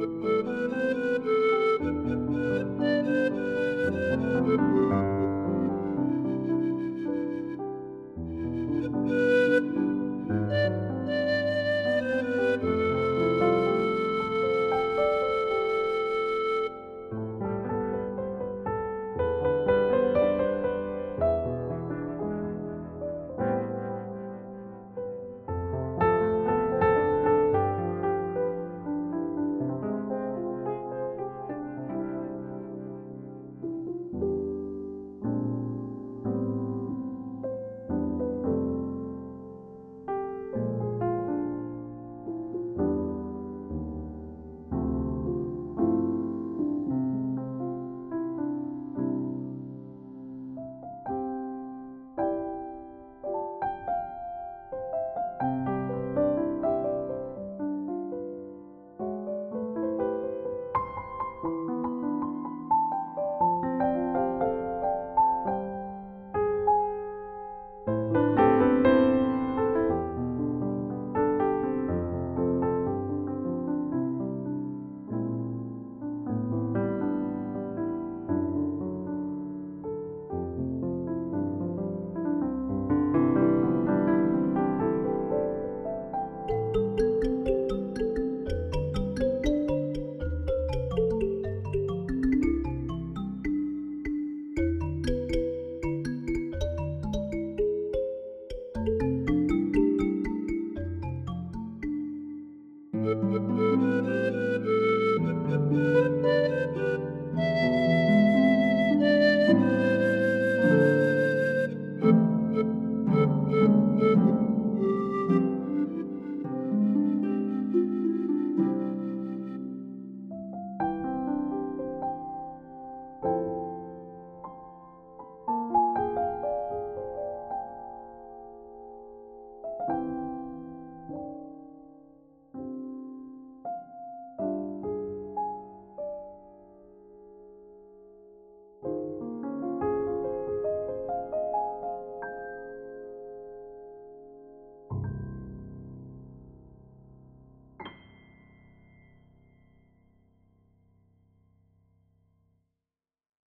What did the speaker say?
Woo-hoo!